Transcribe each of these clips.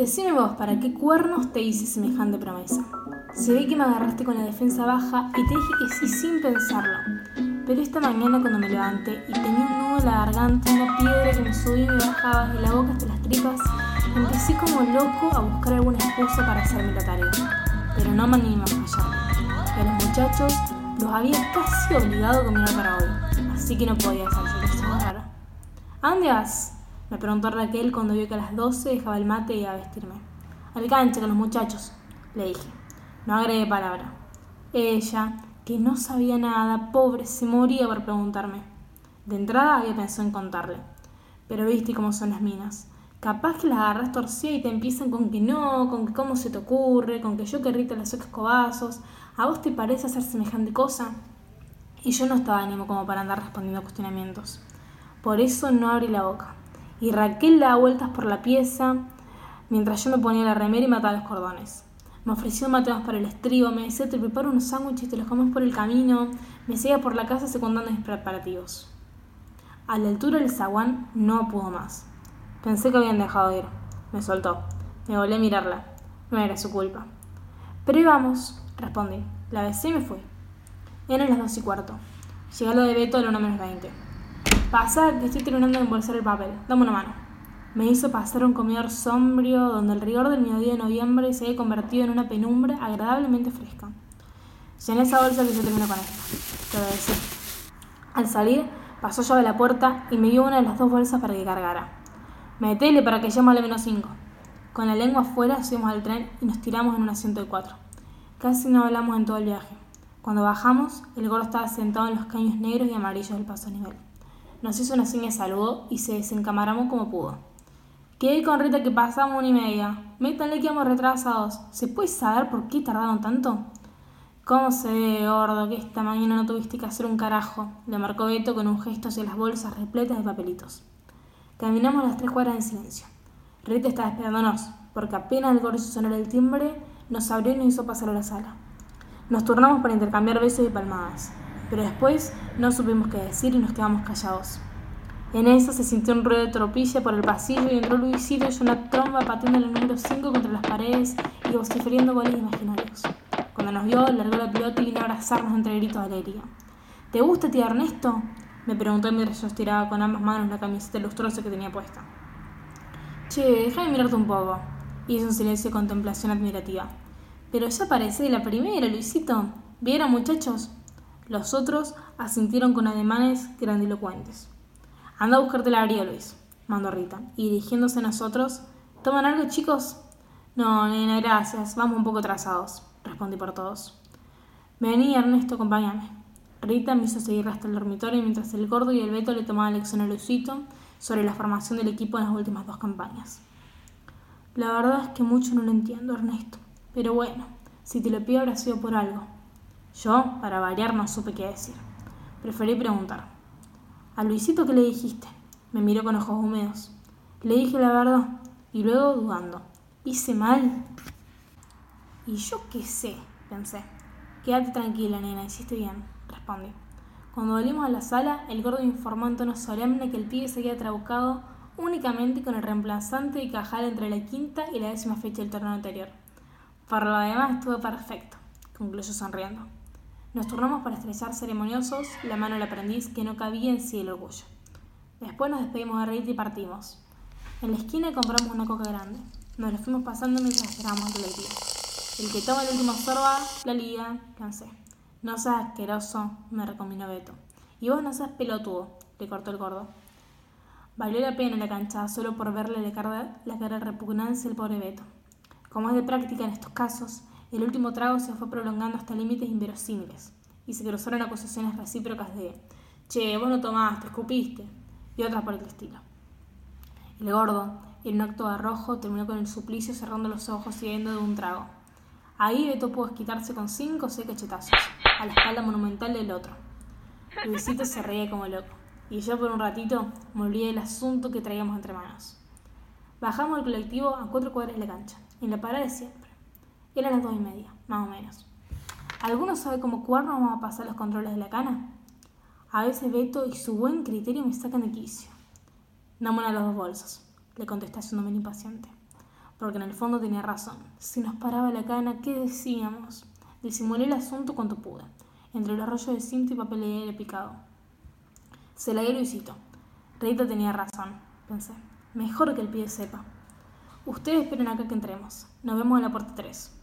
Decime vos, ¿para qué cuernos te hice semejante promesa? Se ve que me agarraste con la defensa baja y te dije que sí sin pensarlo. Pero esta mañana cuando me levanté y tenía un nudo en la garganta, una piedra que me subía y me bajaba de la boca hasta las tripas, empecé como loco a buscar alguna excusa para hacerme la tarea. Pero no me animé a fallar. Y a los muchachos los había casi obligado a caminar para hoy, así que no podía hacerse raro. ¿A dónde vas? Me preguntó Raquel cuando vio que a las 12 dejaba el mate y iba a vestirme. Al cancha con los muchachos, le dije. No agregué palabra. Ella, que no sabía nada, pobre, se moría por preguntarme. De entrada había pensado en contarle. Pero viste cómo son las minas. Capaz que las agarras torcidas y te empiezan con que no, con que cómo se te ocurre, con que yo que Rita las escobazos. ¿A vos te parece hacer semejante cosa? Y yo no estaba ánimo como para andar respondiendo cuestionamientos. Por eso no abrí la boca. Y Raquel daba vueltas por la pieza mientras yo me ponía la remera y mataba los cordones. Me ofreció mate para el estribo, me decía te preparo unos sándwiches te los comes por el camino, me seguía por la casa secundando mis preparativos. A la altura del zaguán no pudo más. Pensé que habían dejado ir. Me soltó. Me volví a mirarla. No era su culpa. Pero íbamos, respondí. La besé y me fui. Eran las dos y cuarto. Llegué a lo de Beto a la 1 menos 20. Pasa que estoy terminando de embolsar el papel. Dame una mano me hizo pasar un comedor sombrío donde el rigor del mediodía de noviembre se había convertido en una penumbra agradablemente fresca. Llené esa bolsa que yo termino con esta, te decir. Al salir, pasó llave la puerta y me dio una de las dos bolsas para que cargara. Metele para que llame a la menos cinco. Con la lengua afuera subimos al tren y nos tiramos en un asiento de cuatro. Casi no hablamos en todo el viaje. Cuando bajamos, el gordo estaba sentado en los caños negros y amarillos del paso a nivel. Nos hizo una seña de saludo y se desencamaramos como pudo. Quedé con Rita que pasamos una y media. Métanle que vamos retrasados. ¿Se puede saber por qué tardaron tanto? ¿Cómo se ve, gordo, que esta mañana no tuviste que hacer un carajo? Le marcó Beto con un gesto hacia las bolsas repletas de papelitos. Caminamos las tres cuadras en silencio. Rita estaba esperándonos, porque apenas el gordo sonó el timbre, nos abrió y nos hizo pasar a la sala. Nos turnamos para intercambiar besos y palmadas, pero después no supimos qué decir y nos quedamos callados. En eso se sintió un ruido de tropilla por el pasillo y entró Luisito y una tromba pateando el número 5 contra las paredes y vociferiendo goles imaginarios. Cuando nos vio, largó la pelota y vino a abrazarnos entre gritos de alegría. ¿Te gusta, tía Ernesto? Me preguntó mientras yo estiraba con ambas manos la camiseta lustrosa que tenía puesta. Che, déjame mirarte un poco. Hizo un silencio de contemplación admirativa. Pero ya parece de la primera, Luisito. ¿Vieron, muchachos? Los otros asintieron con ademanes grandilocuentes. Anda a buscarte la abrigo, Luis, mandó Rita. Y dirigiéndose a nosotros, ¿toman algo, chicos? No, nena, gracias. Vamos un poco atrasados, respondí por todos. Vení, Ernesto, acompáñame. Rita me hizo seguir hasta el dormitorio mientras el gordo y el Beto le tomaban lección a Luisito sobre la formación del equipo en las últimas dos campañas. La verdad es que mucho no lo entiendo, Ernesto. Pero bueno, si te lo pido habrá sido por algo. Yo, para variar, no supe qué decir. Preferí preguntar. ¿A Luisito qué le dijiste? Me miró con ojos húmedos. Le dije la verdad y luego dudando. ¿Hice mal? Y yo qué sé, pensé. Quédate tranquila, nena, hiciste bien, respondí. Cuando volvimos a la sala, el gordo informó en tono solemne que el pibe se había trabucado únicamente con el reemplazante y cajal entre la quinta y la décima fecha del torneo anterior. Para lo demás estuvo perfecto, concluyó sonriendo. Nos turnamos para estrechar ceremoniosos la mano del aprendiz que no cabía en sí el orgullo. Después nos despedimos de Rita y partimos. En la esquina compramos una coca grande. Nos la fuimos pasando mientras esperábamos el colectivo. El que toma el último sorba, la liga, cansé. No seas asqueroso, me recomendó Beto. Y vos no seas pelotudo, le cortó el gordo. Valió la pena la cancha solo por verle la cara, la cara de repugnancia al pobre Beto. Como es de práctica en estos casos, el último trago se fue prolongando hasta límites inverosímiles, y se cruzaron acusaciones recíprocas de che, vos no tomaste, escupiste, y otras por el estilo. El gordo, en un acto de arrojo, terminó con el suplicio cerrando los ojos y yendo de un trago. Ahí Beto pudo quitarse con cinco o seis cachetazos, a la espalda monumental del otro. Luisito se reía como loco, y yo por un ratito me olvidé del asunto que traíamos entre manos. Bajamos el colectivo a cuatro cuadras de la cancha, en la parada de siempre. Eran las dos y media, más o menos. ¿Alguno sabe cómo cuerno vamos a pasar los controles de la cana? A veces Beto y su buen criterio me sacan de quicio. Dame de los dos bolsos, le contesté haciéndome impaciente. porque en el fondo tenía razón. Si nos paraba la cana, ¿qué decíamos? Disimulé el asunto cuanto pude, entre los rollos de cinto y papel de aire picado. Se la dio Luisito. Rita tenía razón, pensé. Mejor que el pie sepa. Ustedes esperen acá que entremos. Nos vemos en la puerta 3.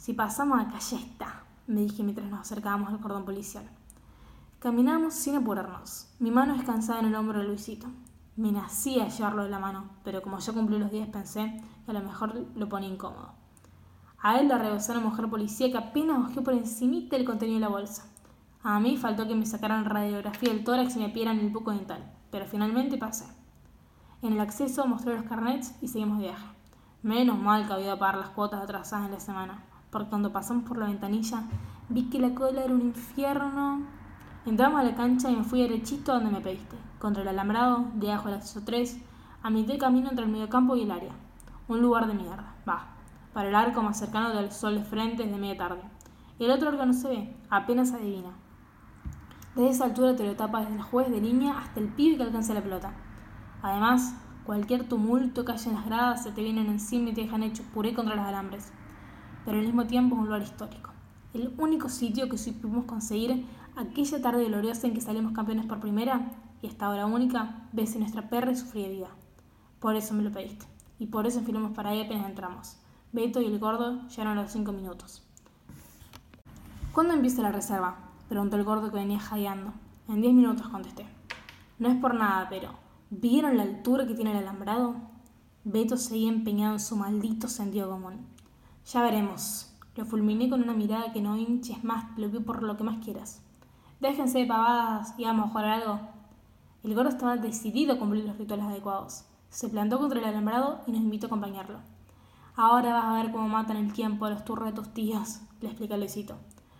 Si pasamos acá ya está, me dije mientras nos acercábamos al cordón policial. Caminamos sin apurarnos. Mi mano descansaba en el hombro de Luisito. Me nacía llevarlo de la mano, pero como yo cumplí los días pensé que a lo mejor lo ponía incómodo. A él le rebosó una mujer policía que apenas bajó por encimita el contenido de la bolsa. A mí faltó que me sacaran radiografía del tórax y me pidieran el buco dental, pero finalmente pasé. En el acceso mostré los carnets y seguimos viaje. Menos mal que había pagar las cuotas atrasadas en la semana, porque cuando pasamos por la ventanilla vi que la cola era un infierno. Entramos a la cancha y me fui derechito donde me pediste, contra el alambrado, debajo del acceso 3, a mitad de camino entre el mediocampo y el área. Un lugar de mierda, va, para el arco más cercano del sol de frente de media tarde. El otro arco no se ve, apenas adivina. Desde esa altura te lo tapa desde el juez de línea hasta el pibe que alcanza la pelota. Además, cualquier tumulto que haya en las gradas se te vienen encima y te dejan hecho puré contra los alambres. Pero al mismo tiempo un lugar histórico. El único sitio que supimos conseguir aquella tarde gloriosa en que salimos campeones por primera y hasta ahora única vez en nuestra perra y sufrida vida. Por eso me lo pediste. Y por eso enfilamos para ahí apenas entramos. Beto y el gordo llegaron a los cinco minutos. ¿Cuándo empieza la reserva? Preguntó el gordo que venía jadeando. En diez minutos contesté. No es por nada, pero ¿vieron la altura que tiene el alambrado? Beto seguía empeñado en su maldito sentido común. Ya veremos. Lo fulminé con una mirada que no hinches más, lo vi por lo que más quieras. Déjense de pavadas y vamos a jugar algo. El gordo estaba decidido a cumplir los rituales adecuados. Se plantó contra el alambrado y nos invitó a acompañarlo. Ahora vas a ver cómo matan el tiempo a los turros de tus tíos, le explica Luisito.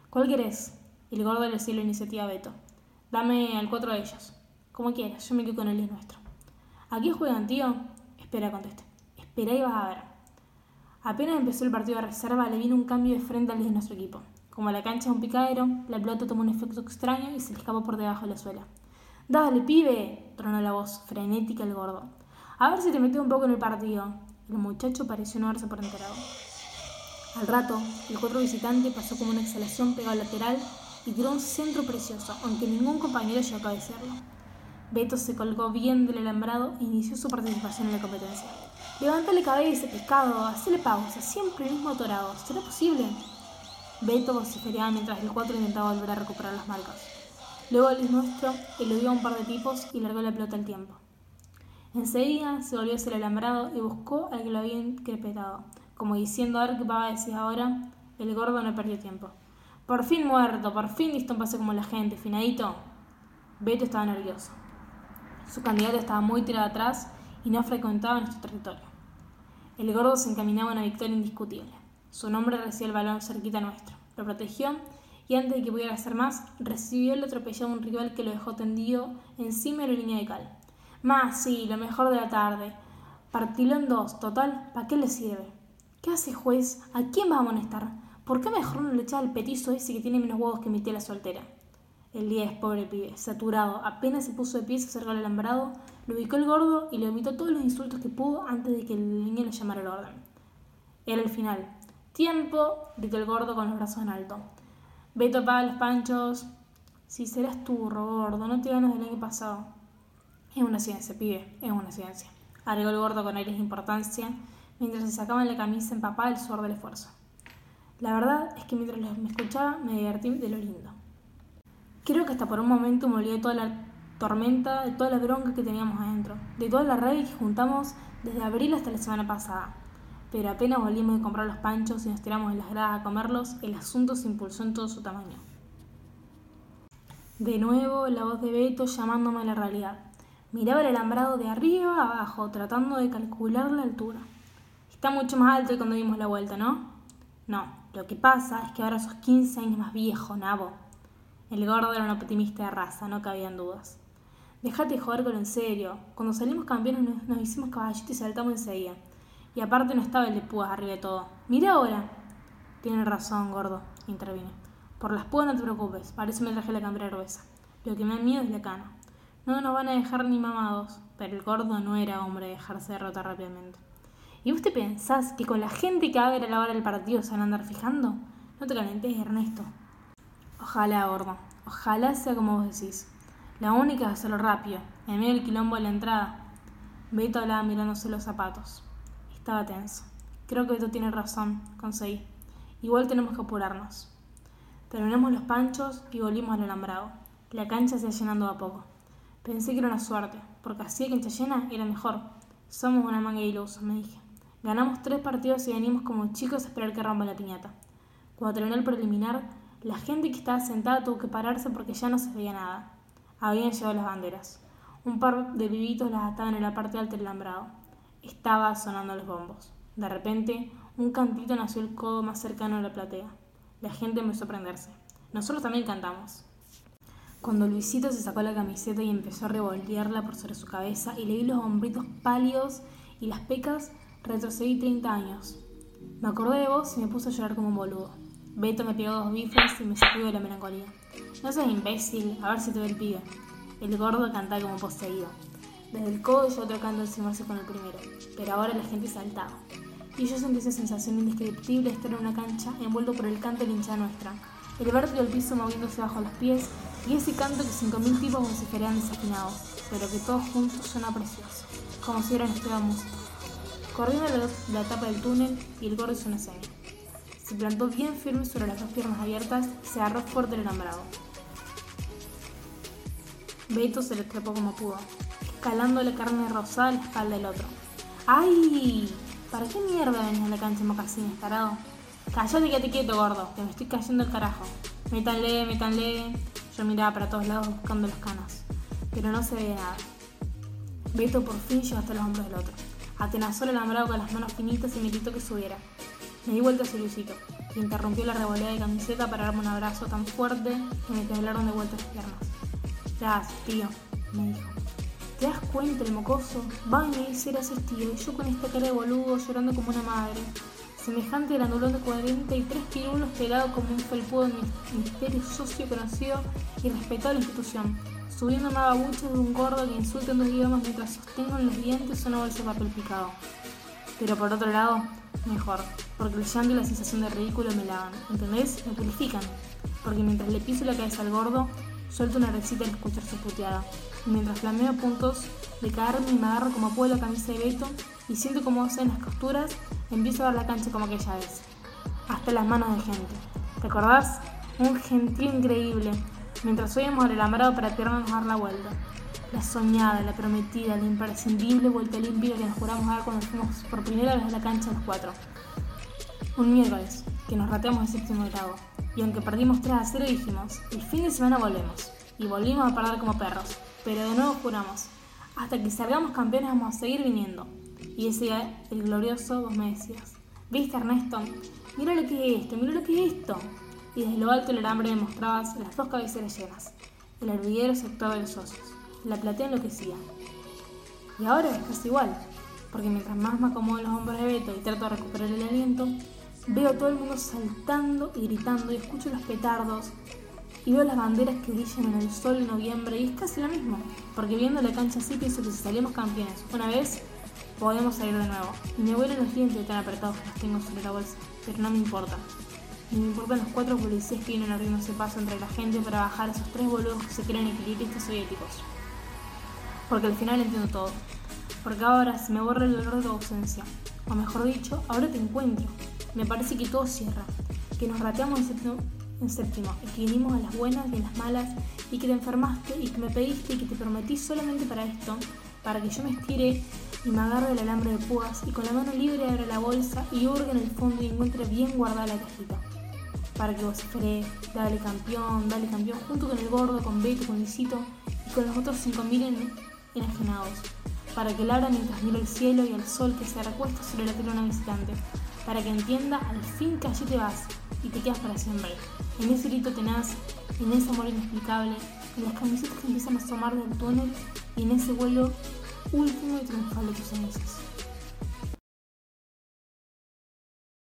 ¿Cuál querés? El gordo le la iniciativa a Beto. Dame al cuatro de ellos. Como quieras, yo me quedo con el es nuestro. ¿A quién juegan, tío? Espera, conteste. Espera y vas a ver. Apenas empezó el partido de reserva, le vino un cambio de frente al de nuestro equipo. Como la cancha es un picadero, la pelota tomó un efecto extraño y se le escapó por debajo de la suela. ¡Dale, pibe! tronó la voz, frenética el gordo. A ver si te metes un poco en el partido. El muchacho pareció no haberse por enterado. Al rato, el cuatro visitante pasó como una exhalación pegada al lateral y tiró un centro precioso, aunque ningún compañero llegó a cabecearlo. Beto se colgó bien del alambrado e inició su participación en la competencia. Levántale cabeza, pescado, hacele pausa, siempre el mismo atorado. ¿Será posible? Beto vociferaba mientras el cuatro intentaba volver a recuperar las marcas. Luego el nuestro eludió a un par de tipos y largó la pelota al tiempo. Enseguida se volvió hacia el alambrado y buscó al que lo había increpetado, como diciendo a ver qué va a decir ahora. El gordo no perdió tiempo. Por fin muerto, por fin listo un pase como la gente, finadito. Beto estaba nervioso. Su candidato estaba muy tirado atrás y no frecuentaba nuestro territorio. El gordo se encaminaba a una victoria indiscutible. Su nombre recibió el balón cerquita nuestro, lo protegió y antes de que pudiera hacer más, recibió el atropellado un rival que lo dejó tendido encima de la línea de cal. Más, sí, lo mejor de la tarde. Partilo en dos, total, ¿para qué le sirve? ¿Qué hace juez? ¿A quién va a amonestar? ¿Por qué mejor no le echaba el petizo ese que tiene menos huevos que mi tía la soltera? El día es pobre pibe, saturado, apenas se puso de pie, se acercó al alambrado, lo ubicó el gordo y le omitió todos los insultos que pudo antes de que el niño le llamara el orden. Era el final. ¡Tiempo! gritó el gordo con los brazos en alto. Beto paga los panchos. Si serás tú, gordo, no te ganas del año pasado. Es una ciencia, pibe, es una ciencia. Agregó el gordo con aires de importancia, mientras se sacaban la camisa empapada el sudor del esfuerzo. La verdad es que mientras me escuchaba me divertí de lo lindo. Creo que hasta por un momento me olvidé toda la tormenta, de toda la bronca que teníamos adentro, de toda la rabia que juntamos desde abril hasta la semana pasada. Pero apenas volvimos de comprar los panchos y nos tiramos en las gradas a comerlos, el asunto se impulsó en todo su tamaño. De nuevo, la voz de Beto llamándome a la realidad. Miraba el alambrado de arriba a abajo, tratando de calcular la altura. Está mucho más alto que cuando dimos la vuelta, ¿no? No, lo que pasa es que ahora sos 15 años más viejo, nabo. El gordo era un optimista de raza, no cabían dudas. Dejate de jugar con en serio. Cuando salimos campeones nos, hicimos caballitos y saltamos enseguida. Y aparte no estaba el de púas arriba de todo. Mira ahora. Tienes razón, gordo, intervine. Por las púas no te preocupes, parece me traje la campera gruesa. Lo que me da miedo es la cana. No nos van a dejar ni mamados, pero el gordo no era hombre de dejarse derrotar rápidamente. ¿Y vos te pensás que con la gente que va a a la hora del partido se van a andar fijando? No te calentes, Ernesto. Ojalá, gordo. Ojalá sea como vos decís. La única es hacerlo rápido, en medio del quilombo de la entrada. Beto hablaba mirándose los zapatos. Estaba tenso. Creo que Beto tiene razón, conseguí. Igual tenemos que apurarnos. Terminamos los panchos y volvimos al alambrado. La cancha se iba llenando a poco. Pensé que era una suerte, porque así de cancha llena era mejor. Somos una manga de ilusos, me dije. Ganamos tres partidos y venimos como chicos a esperar que rompa la piñata. Cuando terminó el preliminar, la gente que estaba sentada tuvo que pararse porque ya no se veía nada. Habían llegado las banderas. Un par de vivitos las ataban en la parte alta del alambrado. Estaba sonando los bombos. De repente, un cantito nació el codo más cercano a la platea. La gente empezó a prenderse. Nosotros también cantamos. Cuando Luisito se sacó la camiseta y empezó a revoltearla por sobre su cabeza y le vi los hombritos pálidos y las pecas, retrocedí 30 años. Me acordé de vos y me puse a llorar como un boludo. Beto me pegó dos bifes y me sacudió de la melancolía. No seas imbécil, a ver si te ve el pibe. El gordo cantaba como poseído. Desde el codo yo tocando encimarse con el primero, pero ahora la gente saltaba. Y yo sentí esa sensación indescriptible de estar en una cancha envuelto por el canto de hincha nuestra, el vértigo del piso moviéndose bajo los pies y ese canto que cinco mil tipos vociferaban desafinados, pero que todos juntos suena precioso, como si hubieran estudiado música. Corriendo la, la tapa del túnel y el gordo hizo una seña. Se plantó bien firme sobre las dos piernas abiertas y se agarró fuerte el alambrado. Beto se le trepó como pudo, escalando la carne rosada a la espalda del otro. ¡Ay! ¿Para qué mierda venís a la cancha mocasines, tarado? Cállate y quédate quieto, gordo, que me estoy cayendo el carajo. Métanle, métanle. Yo miraba para todos lados buscando las canas, pero no se veía nada. Beto por fin llegó hasta los hombros del otro. Atenazó el alambrado con las manos finitas y me gritó que subiera. Me di vuelta hacia Luisito, que interrumpió la revolea de camiseta para darme un abrazo tan fuerte que me temblaron de vuelta las piernas. Gracias, tío, me dijo. ¿Te das cuenta el mocoso? Va y me dice tío, y yo con esta cara de boludo llorando como una madre. Semejante grandulón de 43 pirulos pelado como un felpudo de misterio socio conocido y respetado la institución, subiendo una babucha de un gordo que insulta en dos idiomas mientras sostengo en los dientes una bolsa de papel picado. Pero por otro lado, mejor, porque el llanto y la sensación de ridículo me lavan, ¿entendés? Me purifican. Porque mientras le piso la cabeza al gordo, suelto una recita al escuchar su puteada. Y mientras flameo puntos de caerme y me agarro como puedo la camisa de Beto y siento como hacen las costuras, empiezo a ver la cancha como aquella vez. Hasta las manos de gente. ¿Te acordás? Un gentío increíble. Mientras subíamos al alambrado para tirarnos a dar la vuelta. La soñada, la prometida, la imprescindible vuelta limpia que nos juramos dar cuando fuimos por primera vez a la cancha los cuatro. Un miércoles, que nos rateamos el séptimo grado. Y aunque perdimos 3 a 0 dijimos, el fin de semana volvemos. Y volvimos a perder como perros. Pero de nuevo juramos, hasta que salgamos campeones vamos a seguir viniendo. Y ese día, el glorioso, vos me decías, ¿viste Ernesto? Mira lo que es esto, mira lo que es esto. Y desde lo alto del alambre demostrabas las dos cabeceras llenas, el hervidero sector de los socios. La platea enloquecía. Y ahora es casi igual, porque mientras más me acomodo los hombros de Beto y trato de recuperar el aliento, veo todo el mundo saltando y gritando y escucho los petardos y veo las banderas que brillan en el sol en noviembre y es casi lo mismo, porque viendo la cancha así pienso que si salimos campeones una vez, podemos salir de nuevo. Y me vuelven los dientes tan apretados que los tengo sobre la bolsa, pero no me importa. Ni me importan los cuatro policías que vienen abriéndose paso entre la gente para bajar a esos tres boludos que se creen equilibristas soviéticos. Porque al final entiendo todo. Porque ahora se me borra el dolor de tu ausencia. O mejor dicho, ahora te encuentro. Me parece que todo cierra. Que nos rateamos en séptimo, y que vinimos a las buenas y en las malas y que te enfermaste y que me pediste y que te prometí solamente para esto, para que yo me estire y me agarre el alambre de púas y con la mano libre abra la bolsa y hurgue en el fondo y encuentre bien guardada la cajita. Para que vocifere, dale campeón, dale campeón, junto con el gordo, con Beto, con Luisito y con los otros cinco mil enajenados. Para que Lara mientras mira el cielo y el sol que se recuesta sobre la tribuna visitante. Para que entienda al fin que allí te vas y te quedas para siempre. En ese grito tenaz, en ese amor inexplicable, en las camisetas que empiezan a asomar del túnel y en ese vuelo último y triunfal de tus cenizas.